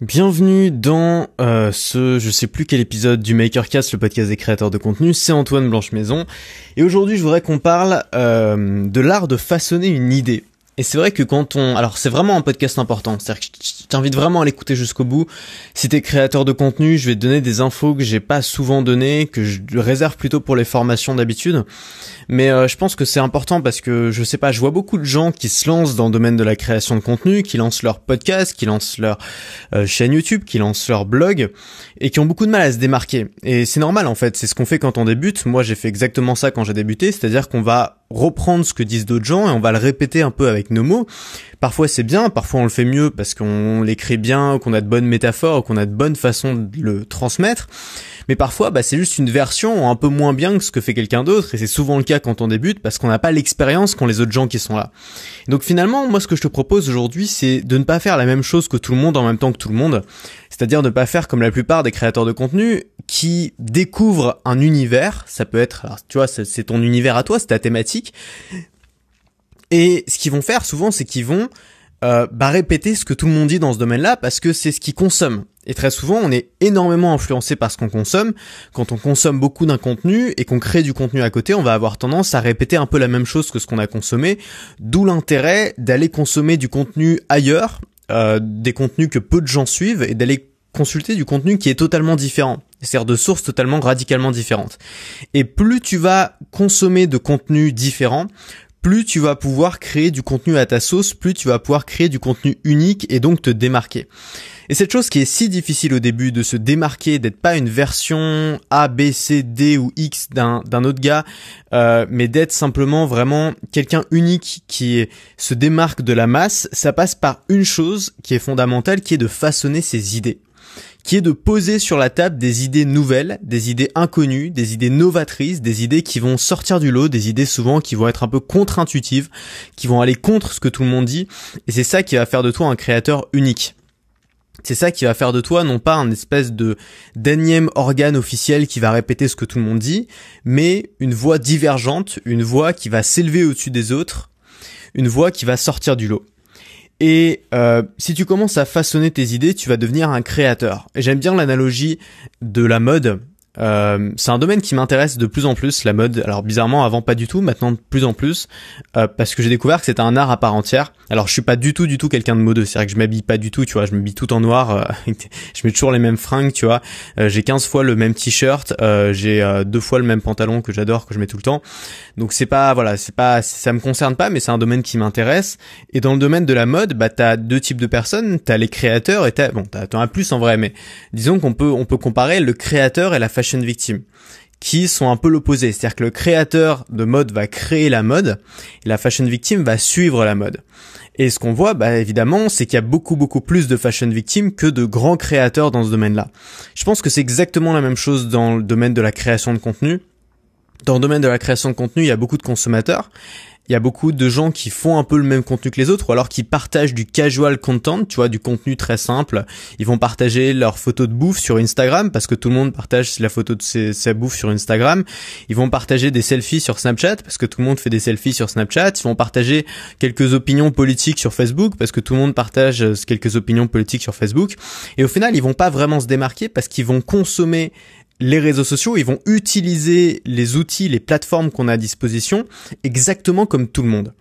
Bienvenue dans euh, ce, je sais plus quel épisode du Makercast, le podcast des créateurs de contenu. C'est Antoine Blanche Maison et aujourd'hui je voudrais qu'on parle euh, de l'art de façonner une idée. Et c'est vrai que quand on... Alors c'est vraiment un podcast important, c'est-à-dire que je t'invite vraiment à l'écouter jusqu'au bout. Si t'es créateur de contenu, je vais te donner des infos que j'ai pas souvent données, que je réserve plutôt pour les formations d'habitude. Mais euh, je pense que c'est important parce que, je sais pas, je vois beaucoup de gens qui se lancent dans le domaine de la création de contenu, qui lancent leur podcast, qui lancent leur euh, chaîne YouTube, qui lancent leur blog, et qui ont beaucoup de mal à se démarquer. Et c'est normal en fait, c'est ce qu'on fait quand on débute. Moi j'ai fait exactement ça quand j'ai débuté, c'est-à-dire qu'on va reprendre ce que disent d'autres gens et on va le répéter un peu avec nos mots. Parfois c'est bien, parfois on le fait mieux parce qu'on l'écrit bien, qu'on a de bonnes métaphores, qu'on a de bonnes façons de le transmettre. Mais parfois bah, c'est juste une version un peu moins bien que ce que fait quelqu'un d'autre et c'est souvent le cas quand on débute parce qu'on n'a pas l'expérience qu'ont les autres gens qui sont là. donc finalement moi ce que je te propose aujourd'hui c'est de ne pas faire la même chose que tout le monde en même temps que tout le monde. C'est-à-dire ne pas faire comme la plupart des créateurs de contenu qui découvrent un univers, ça peut être, tu vois, c'est ton univers à toi, c'est ta thématique. Et ce qu'ils vont faire souvent, c'est qu'ils vont euh, bah, répéter ce que tout le monde dit dans ce domaine-là parce que c'est ce qu'ils consomment. Et très souvent, on est énormément influencé par ce qu'on consomme. Quand on consomme beaucoup d'un contenu et qu'on crée du contenu à côté, on va avoir tendance à répéter un peu la même chose que ce qu'on a consommé. D'où l'intérêt d'aller consommer du contenu ailleurs, euh, des contenus que peu de gens suivent et d'aller consulter du contenu qui est totalement différent, c'est-à-dire de sources totalement radicalement différentes. Et plus tu vas consommer de contenus différents, plus tu vas pouvoir créer du contenu à ta sauce, plus tu vas pouvoir créer du contenu unique et donc te démarquer. Et cette chose qui est si difficile au début de se démarquer, d'être pas une version A, B, C, D ou X d'un, d'un autre gars, euh, mais d'être simplement vraiment quelqu'un unique qui se démarque de la masse, ça passe par une chose qui est fondamentale, qui est de façonner ses idées qui est de poser sur la table des idées nouvelles, des idées inconnues, des idées novatrices, des idées qui vont sortir du lot, des idées souvent qui vont être un peu contre-intuitives, qui vont aller contre ce que tout le monde dit, et c'est ça qui va faire de toi un créateur unique. C'est ça qui va faire de toi non pas un espèce de d'énième organe officiel qui va répéter ce que tout le monde dit, mais une voix divergente, une voix qui va s'élever au-dessus des autres, une voix qui va sortir du lot. Et euh, si tu commences à façonner tes idées, tu vas devenir un créateur. Et j'aime bien l'analogie de la mode. Euh, c'est un domaine qui m'intéresse de plus en plus, la mode. Alors bizarrement, avant pas du tout, maintenant de plus en plus, euh, parce que j'ai découvert que c'était un art à part entière. Alors je suis pas du tout, du tout quelqu'un de modeux. C'est vrai que je m'habille pas du tout, tu vois. Je m'habille tout en noir. Euh, je mets toujours les mêmes fringues, tu vois. Euh, j'ai 15 fois le même t-shirt. Euh, j'ai deux fois le même pantalon que j'adore, que je mets tout le temps. Donc c'est pas, voilà, c'est pas, ça me concerne pas, mais c'est un domaine qui m'intéresse. Et dans le domaine de la mode, bah t'as deux types de personnes. T'as les créateurs et t'as, bon, t'en as plus en vrai, mais disons qu'on peut, on peut comparer le créateur et la fashion victime qui sont un peu l'opposé. C'est-à-dire que le créateur de mode va créer la mode et la fashion victime va suivre la mode. Et ce qu'on voit, bah, évidemment, c'est qu'il y a beaucoup beaucoup plus de fashion victimes que de grands créateurs dans ce domaine-là. Je pense que c'est exactement la même chose dans le domaine de la création de contenu. Dans le domaine de la création de contenu, il y a beaucoup de consommateurs il y a beaucoup de gens qui font un peu le même contenu que les autres ou alors qui partagent du casual content, tu vois, du contenu très simple. Ils vont partager leurs photos de bouffe sur Instagram parce que tout le monde partage la photo de sa bouffe sur Instagram. Ils vont partager des selfies sur Snapchat parce que tout le monde fait des selfies sur Snapchat. Ils vont partager quelques opinions politiques sur Facebook parce que tout le monde partage quelques opinions politiques sur Facebook. Et au final, ils vont pas vraiment se démarquer parce qu'ils vont consommer les réseaux sociaux, ils vont utiliser les outils, les plateformes qu'on a à disposition exactement comme tout le monde.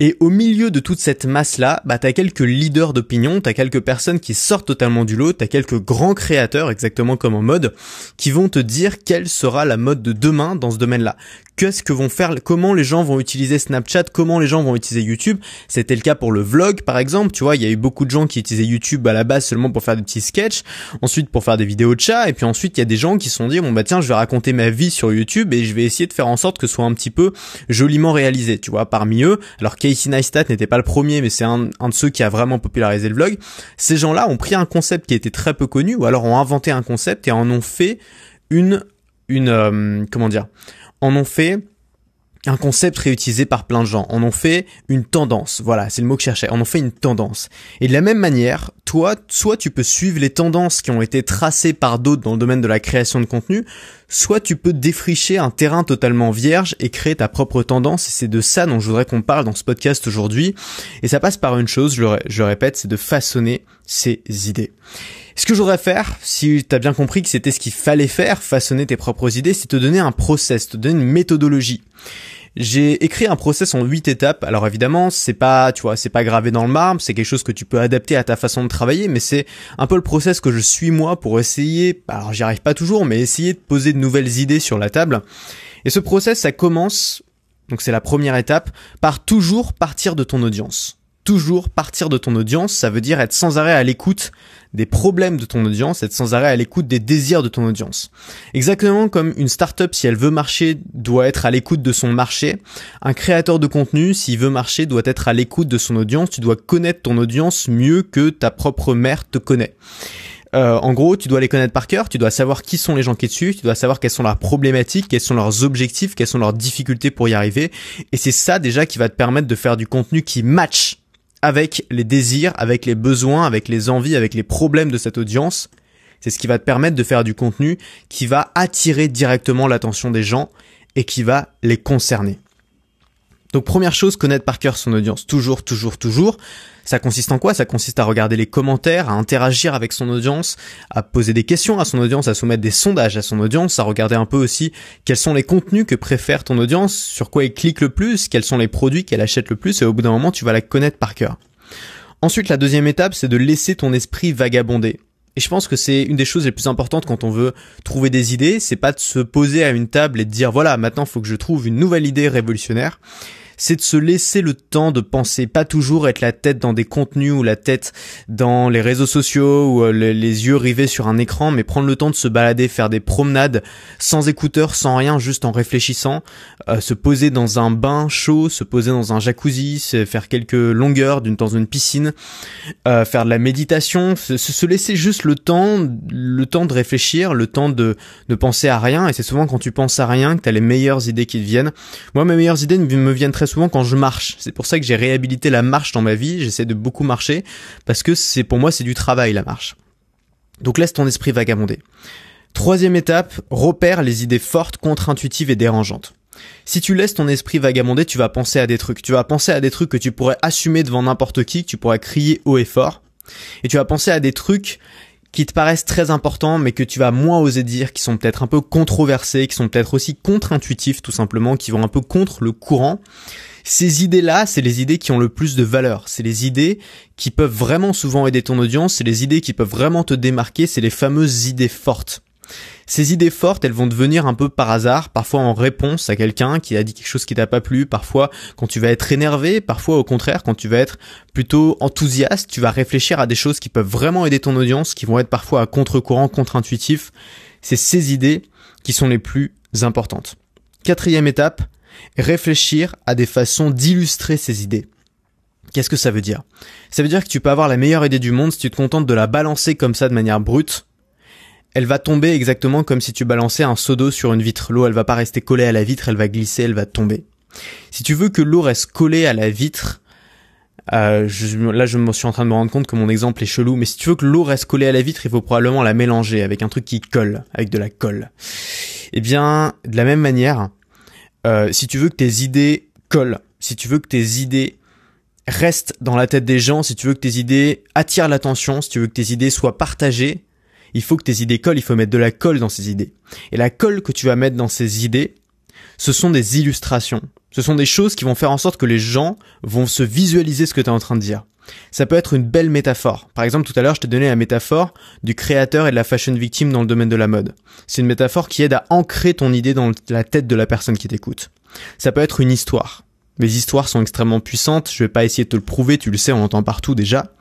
Et au milieu de toute cette masse-là, bah, t'as quelques leaders d'opinion, t'as quelques personnes qui sortent totalement du lot, t'as quelques grands créateurs, exactement comme en mode, qui vont te dire quelle sera la mode de demain dans ce domaine-là qu'est-ce que vont faire, comment les gens vont utiliser Snapchat, comment les gens vont utiliser YouTube. C'était le cas pour le vlog, par exemple. Tu vois, il y a eu beaucoup de gens qui utilisaient YouTube à la base seulement pour faire des petits sketchs, ensuite pour faire des vidéos de chat, et puis ensuite il y a des gens qui se sont dit bon bah tiens, je vais raconter ma vie sur YouTube et je vais essayer de faire en sorte que ce soit un petit peu joliment réalisé. Tu vois, parmi eux, alors Casey Neistat n'était pas le premier, mais c'est un, de ceux qui a vraiment popularisé le vlog. Ces gens-là ont pris un concept qui était très peu connu, ou alors ont inventé un concept et en ont fait une une euh, comment dire en ont fait un concept réutilisé par plein de gens. En ont fait une tendance. Voilà, c'est le mot que je cherchais. En ont fait une tendance. Et de la même manière, toi, soit tu peux suivre les tendances qui ont été tracées par d'autres dans le domaine de la création de contenu, soit tu peux défricher un terrain totalement vierge et créer ta propre tendance. Et c'est de ça dont je voudrais qu'on parle dans ce podcast aujourd'hui. Et ça passe par une chose, je le, répète, c'est de façonner ses idées. Ce que je voudrais faire, si tu as bien compris que c'était ce qu'il fallait faire, façonner tes propres idées, c'est te donner un process, te donner une méthodologie. J'ai écrit un process en huit étapes. Alors évidemment, c'est pas, tu vois, c'est pas gravé dans le marbre, c'est quelque chose que tu peux adapter à ta façon de travailler, mais c'est un peu le process que je suis moi pour essayer, alors j'y arrive pas toujours, mais essayer de poser de nouvelles idées sur la table. Et ce process, ça commence, donc c'est la première étape, par toujours partir de ton audience toujours partir de ton audience, ça veut dire être sans arrêt à l'écoute des problèmes de ton audience, être sans arrêt à l'écoute des désirs de ton audience. Exactement comme une startup, si elle veut marcher, doit être à l'écoute de son marché, un créateur de contenu, s'il veut marcher, doit être à l'écoute de son audience, tu dois connaître ton audience mieux que ta propre mère te connaît. Euh, en gros, tu dois les connaître par cœur, tu dois savoir qui sont les gens qui te suivent, tu dois savoir quelles sont leurs problématiques, quels sont leurs objectifs, quelles sont leurs difficultés pour y arriver. Et c'est ça déjà qui va te permettre de faire du contenu qui match avec les désirs, avec les besoins, avec les envies, avec les problèmes de cette audience. C'est ce qui va te permettre de faire du contenu qui va attirer directement l'attention des gens et qui va les concerner. Donc première chose, connaître par cœur son audience. Toujours, toujours, toujours. Ça consiste en quoi? Ça consiste à regarder les commentaires, à interagir avec son audience, à poser des questions à son audience, à soumettre des sondages à son audience, à regarder un peu aussi quels sont les contenus que préfère ton audience, sur quoi il clique le plus, quels sont les produits qu'elle achète le plus, et au bout d'un moment, tu vas la connaître par cœur. Ensuite, la deuxième étape, c'est de laisser ton esprit vagabonder. Et je pense que c'est une des choses les plus importantes quand on veut trouver des idées, c'est pas de se poser à une table et de dire voilà, maintenant faut que je trouve une nouvelle idée révolutionnaire c'est de se laisser le temps de penser, pas toujours être la tête dans des contenus ou la tête dans les réseaux sociaux ou euh, les, yeux rivés sur un écran, mais prendre le temps de se balader, faire des promenades sans écouteurs, sans rien, juste en réfléchissant, euh, se poser dans un bain chaud, se poser dans un jacuzzi, faire quelques longueurs d'une dans une piscine, euh, faire de la méditation, se, se, laisser juste le temps, le temps de réfléchir, le temps de ne penser à rien. Et c'est souvent quand tu penses à rien que tu as les meilleures idées qui te viennent. Moi, mes meilleures idées me viennent souvent quand je marche. C'est pour ça que j'ai réhabilité la marche dans ma vie. J'essaie de beaucoup marcher parce que c'est pour moi c'est du travail la marche. Donc laisse ton esprit vagabonder. Troisième étape, repère les idées fortes, contre-intuitives et dérangeantes. Si tu laisses ton esprit vagabonder, tu vas penser à des trucs. Tu vas penser à des trucs que tu pourrais assumer devant n'importe qui, que tu pourrais crier haut et fort. Et tu vas penser à des trucs qui te paraissent très importants mais que tu vas moins oser dire, qui sont peut-être un peu controversés, qui sont peut-être aussi contre-intuitifs tout simplement, qui vont un peu contre le courant. Ces idées-là, c'est les idées qui ont le plus de valeur. C'est les idées qui peuvent vraiment souvent aider ton audience. C'est les idées qui peuvent vraiment te démarquer. C'est les fameuses idées fortes. Ces idées fortes, elles vont devenir un peu par hasard, parfois en réponse à quelqu'un qui a dit quelque chose qui t'a pas plu, parfois quand tu vas être énervé, parfois au contraire quand tu vas être plutôt enthousiaste, tu vas réfléchir à des choses qui peuvent vraiment aider ton audience, qui vont être parfois à contre-courant, contre-intuitif. C'est ces idées qui sont les plus importantes. Quatrième étape, réfléchir à des façons d'illustrer ces idées. Qu'est-ce que ça veut dire? Ça veut dire que tu peux avoir la meilleure idée du monde si tu te contentes de la balancer comme ça de manière brute, elle va tomber exactement comme si tu balançais un seau d'eau sur une vitre. L'eau, elle va pas rester collée à la vitre, elle va glisser, elle va tomber. Si tu veux que l'eau reste collée à la vitre, euh, là je me suis en train de me rendre compte que mon exemple est chelou, mais si tu veux que l'eau reste collée à la vitre, il faut probablement la mélanger avec un truc qui colle, avec de la colle. Eh bien, de la même manière, euh, si tu veux que tes idées collent, si tu veux que tes idées restent dans la tête des gens, si tu veux que tes idées attirent l'attention, si tu veux que tes idées soient partagées, il faut que tes idées collent, il faut mettre de la colle dans ces idées. Et la colle que tu vas mettre dans ces idées, ce sont des illustrations. Ce sont des choses qui vont faire en sorte que les gens vont se visualiser ce que tu es en train de dire. Ça peut être une belle métaphore. Par exemple, tout à l'heure, je t'ai donné la métaphore du créateur et de la fashion victime dans le domaine de la mode. C'est une métaphore qui aide à ancrer ton idée dans la tête de la personne qui t'écoute. Ça peut être une histoire. Les histoires sont extrêmement puissantes, je vais pas essayer de te le prouver, tu le sais, on l'entend partout déjà.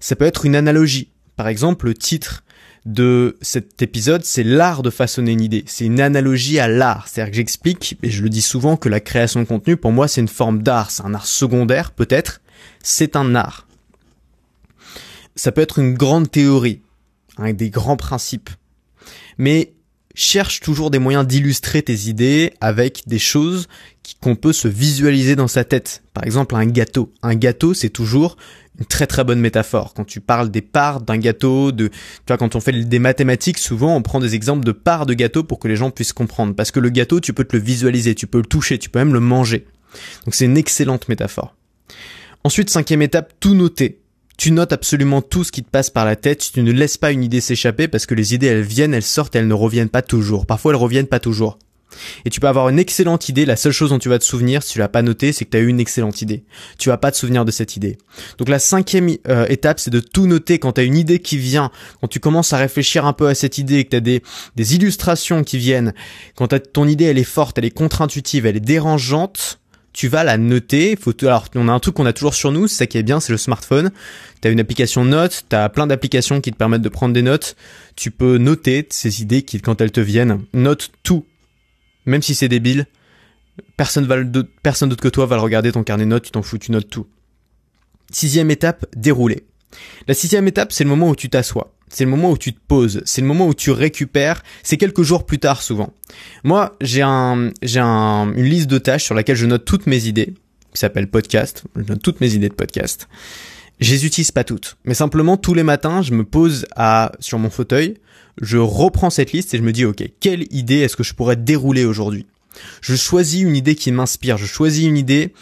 Ça peut être une analogie. Par exemple, le titre de cet épisode, c'est l'art de façonner une idée. C'est une analogie à l'art. C'est-à-dire que j'explique, et je le dis souvent, que la création de contenu, pour moi, c'est une forme d'art. C'est un art secondaire, peut-être. C'est un art. Ça peut être une grande théorie, avec des grands principes. Mais cherche toujours des moyens d'illustrer tes idées avec des choses qu'on peut se visualiser dans sa tête. Par exemple, un gâteau. Un gâteau, c'est toujours une très très bonne métaphore. Quand tu parles des parts d'un gâteau, de, tu vois, quand on fait des mathématiques, souvent on prend des exemples de parts de gâteau pour que les gens puissent comprendre. Parce que le gâteau, tu peux te le visualiser, tu peux le toucher, tu peux même le manger. Donc c'est une excellente métaphore. Ensuite, cinquième étape, tout noter. Tu notes absolument tout ce qui te passe par la tête, tu ne laisses pas une idée s'échapper parce que les idées elles viennent, elles sortent, elles ne reviennent pas toujours. Parfois elles reviennent pas toujours. Et tu peux avoir une excellente idée, la seule chose dont tu vas te souvenir, si tu l'as pas noté, c'est que tu as eu une excellente idée. Tu vas pas te souvenir de cette idée. Donc la cinquième euh, étape, c'est de tout noter quand tu as une idée qui vient, quand tu commences à réfléchir un peu à cette idée, que tu as des, des illustrations qui viennent, quand ton idée elle est forte, elle est contre-intuitive, elle est dérangeante, tu vas la noter. Faut alors on a un truc qu'on a toujours sur nous, c'est ça qui est bien, c'est le smartphone. Tu as une application notes, tu as plein d'applications qui te permettent de prendre des notes. Tu peux noter ces idées qui quand elles te viennent, note tout. Même si c'est débile, personne personne d'autre que toi va le regarder ton carnet de notes, tu t'en fous, tu notes tout. Sixième étape, dérouler. La sixième étape, c'est le moment où tu t'assois c'est le moment où tu te poses, c'est le moment où tu récupères, c'est quelques jours plus tard souvent. Moi, j'ai un, j'ai un, une liste de tâches sur laquelle je note toutes mes idées, qui s'appelle podcast, je note toutes mes idées de podcast. Je les utilise pas toutes, mais simplement tous les matins, je me pose à, sur mon fauteuil, je reprends cette liste et je me dis, ok, quelle idée est-ce que je pourrais dérouler aujourd'hui? Je choisis une idée qui m'inspire, je choisis une idée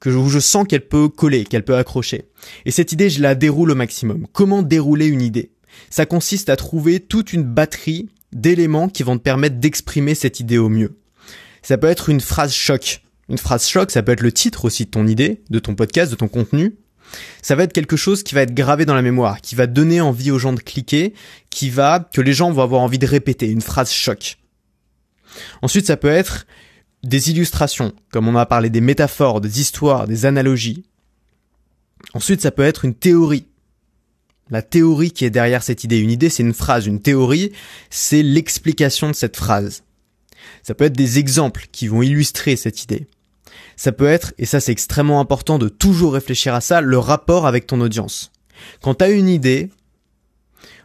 que où je sens qu'elle peut coller, qu'elle peut accrocher. Et cette idée, je la déroule au maximum. Comment dérouler une idée? Ça consiste à trouver toute une batterie d'éléments qui vont te permettre d'exprimer cette idée au mieux. Ça peut être une phrase choc. Une phrase choc, ça peut être le titre aussi de ton idée, de ton podcast, de ton contenu. Ça va être quelque chose qui va être gravé dans la mémoire, qui va donner envie aux gens de cliquer, qui va, que les gens vont avoir envie de répéter, une phrase choc. Ensuite, ça peut être des illustrations, comme on a parlé des métaphores, des histoires, des analogies. Ensuite, ça peut être une théorie, la théorie qui est derrière cette idée. Une idée, c'est une phrase. Une théorie, c'est l'explication de cette phrase. Ça peut être des exemples qui vont illustrer cette idée. Ça peut être, et ça c'est extrêmement important de toujours réfléchir à ça, le rapport avec ton audience. Quand tu as une idée,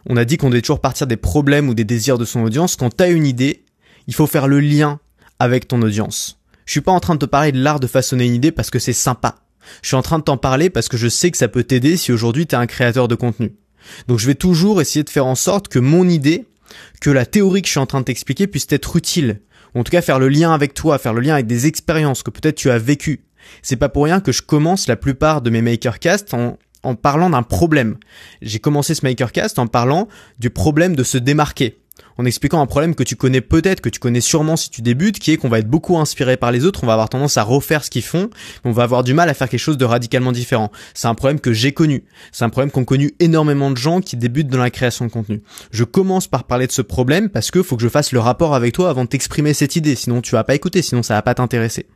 on a dit qu'on devait toujours partir des problèmes ou des désirs de son audience. Quand tu as une idée, il faut faire le lien avec ton audience. Je suis pas en train de te parler de l'art de façonner une idée parce que c'est sympa. Je suis en train de t'en parler parce que je sais que ça peut t'aider si aujourd'hui tu es un créateur de contenu. Donc je vais toujours essayer de faire en sorte que mon idée, que la théorie que je suis en train de t'expliquer puisse être utile. Ou en tout cas faire le lien avec toi, faire le lien avec des expériences que peut-être tu as vécues. C'est pas pour rien que je commence la plupart de mes makercasts en, en parlant d'un problème. J'ai commencé ce makercast en parlant du problème de se démarquer en expliquant un problème que tu connais peut-être, que tu connais sûrement si tu débutes, qui est qu'on va être beaucoup inspiré par les autres, on va avoir tendance à refaire ce qu'ils font, on va avoir du mal à faire quelque chose de radicalement différent. C'est un problème que j'ai connu. C'est un problème qu'ont connu énormément de gens qui débutent dans la création de contenu. Je commence par parler de ce problème parce que faut que je fasse le rapport avec toi avant de t'exprimer cette idée, sinon tu vas pas écouter, sinon ça va pas t'intéresser.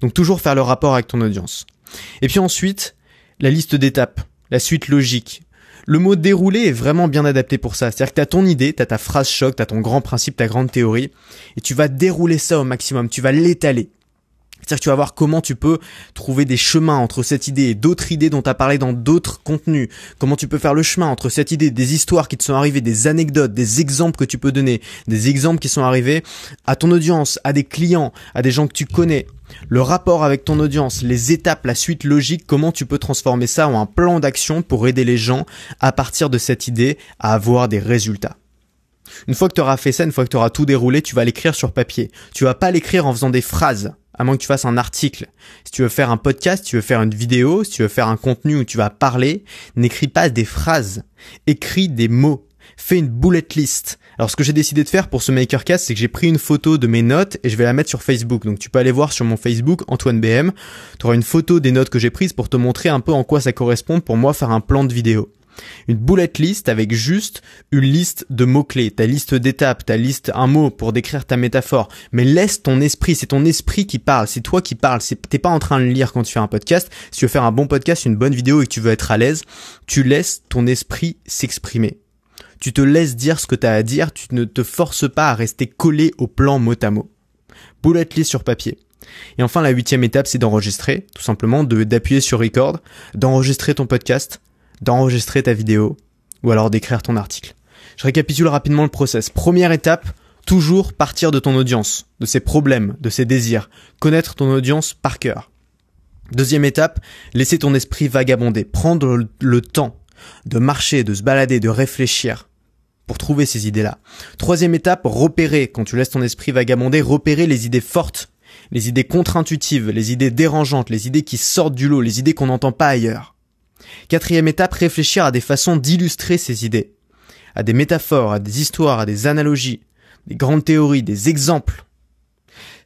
Donc toujours faire le rapport avec ton audience. Et puis ensuite, la liste d'étapes, la suite logique. Le mot dérouler est vraiment bien adapté pour ça. C'est-à-dire que t'as ton idée, t'as ta phrase choc, t'as ton grand principe, ta grande théorie, et tu vas dérouler ça au maximum, tu vas l'étaler. C'est-à-dire que tu vas voir comment tu peux trouver des chemins entre cette idée et d'autres idées dont tu as parlé dans d'autres contenus. Comment tu peux faire le chemin entre cette idée, des histoires qui te sont arrivées, des anecdotes, des exemples que tu peux donner, des exemples qui sont arrivés à ton audience, à des clients, à des gens que tu connais le rapport avec ton audience, les étapes, la suite logique, comment tu peux transformer ça en un plan d'action pour aider les gens à partir de cette idée à avoir des résultats. Une fois que tu auras fait ça, une fois que tu auras tout déroulé, tu vas l'écrire sur papier. Tu vas pas l'écrire en faisant des phrases, à moins que tu fasses un article. Si tu veux faire un podcast, si tu veux faire une vidéo, si tu veux faire un contenu où tu vas parler, n'écris pas des phrases. Écris des mots fais une bullet list. Alors ce que j'ai décidé de faire pour ce Makercast, c'est que j'ai pris une photo de mes notes et je vais la mettre sur Facebook. Donc tu peux aller voir sur mon Facebook, Antoine BM. Tu auras une photo des notes que j'ai prises pour te montrer un peu en quoi ça correspond pour moi faire un plan de vidéo. Une bullet list avec juste une liste de mots-clés, ta liste d'étapes, ta liste un mot pour décrire ta métaphore. Mais laisse ton esprit, c'est ton esprit qui parle, c'est toi qui parles. T'es pas en train de lire quand tu fais un podcast. Si tu veux faire un bon podcast, une bonne vidéo et que tu veux être à l'aise, tu laisses ton esprit s'exprimer tu te laisses dire ce que tu as à dire, tu ne te forces pas à rester collé au plan mot à mot. Bullet list sur papier. Et enfin, la huitième étape, c'est d'enregistrer, tout simplement, d'appuyer sur record, d'enregistrer ton podcast, d'enregistrer ta vidéo, ou alors d'écrire ton article. Je récapitule rapidement le process. Première étape, Toujours partir de ton audience, de ses problèmes, de ses désirs, connaître ton audience par cœur. Deuxième étape, laisser ton esprit vagabonder, prendre le temps de marcher, de se balader, de réfléchir pour trouver ces idées-là. Troisième étape, repérer, quand tu laisses ton esprit vagabonder, repérer les idées fortes, les idées contre-intuitives, les idées dérangeantes, les idées qui sortent du lot, les idées qu'on n'entend pas ailleurs. Quatrième étape, réfléchir à des façons d'illustrer ces idées, à des métaphores, à des histoires, à des analogies, des grandes théories, des exemples.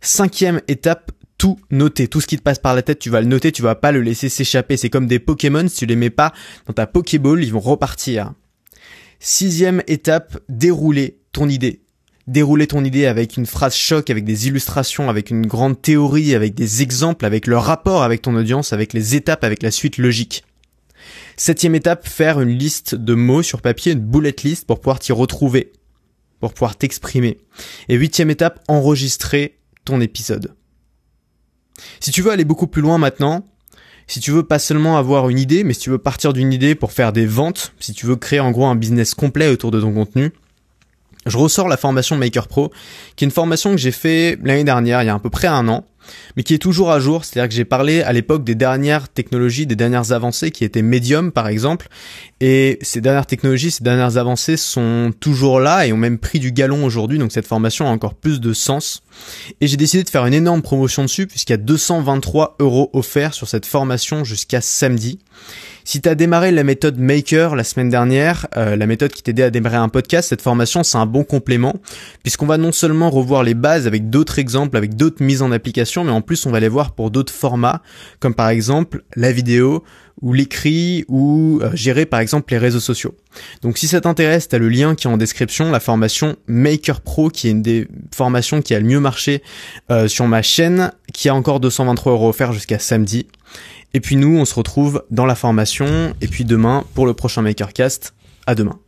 Cinquième étape, tout noter. Tout ce qui te passe par la tête, tu vas le noter, tu vas pas le laisser s'échapper. C'est comme des Pokémon, si tu les mets pas dans ta Pokéball, ils vont repartir. Sixième étape, dérouler ton idée. Dérouler ton idée avec une phrase choc, avec des illustrations, avec une grande théorie, avec des exemples, avec le rapport avec ton audience, avec les étapes, avec la suite logique. Septième étape, faire une liste de mots sur papier, une bullet list pour pouvoir t'y retrouver, pour pouvoir t'exprimer. Et huitième étape, enregistrer ton épisode. Si tu veux aller beaucoup plus loin maintenant, si tu veux pas seulement avoir une idée, mais si tu veux partir d'une idée pour faire des ventes, si tu veux créer en gros un business complet autour de ton contenu, je ressors la formation Maker Pro, qui est une formation que j'ai fait l'année dernière, il y a à peu près un an, mais qui est toujours à jour. C'est-à-dire que j'ai parlé à l'époque des dernières technologies, des dernières avancées qui étaient Medium par exemple, et ces dernières technologies, ces dernières avancées sont toujours là et ont même pris du galon aujourd'hui. Donc cette formation a encore plus de sens. Et j'ai décidé de faire une énorme promotion dessus puisqu'il y a 223 euros offerts sur cette formation jusqu'à samedi. Si tu as démarré la méthode Maker la semaine dernière, euh, la méthode qui t'aidait à démarrer un podcast, cette formation c'est un bon complément puisqu'on va non seulement revoir les bases avec d'autres exemples, avec d'autres mises en application, mais en plus on va les voir pour d'autres formats comme par exemple la vidéo ou l'écrit ou euh, gérer par exemple les réseaux sociaux. Donc si ça t'intéresse, tu as le lien qui est en description, la formation Maker Pro qui est une des formations qui a le mieux marché euh, sur ma chaîne, qui a encore 223 euros offerts jusqu'à samedi. Et puis nous, on se retrouve dans la formation. Et puis demain pour le prochain Makercast. À demain.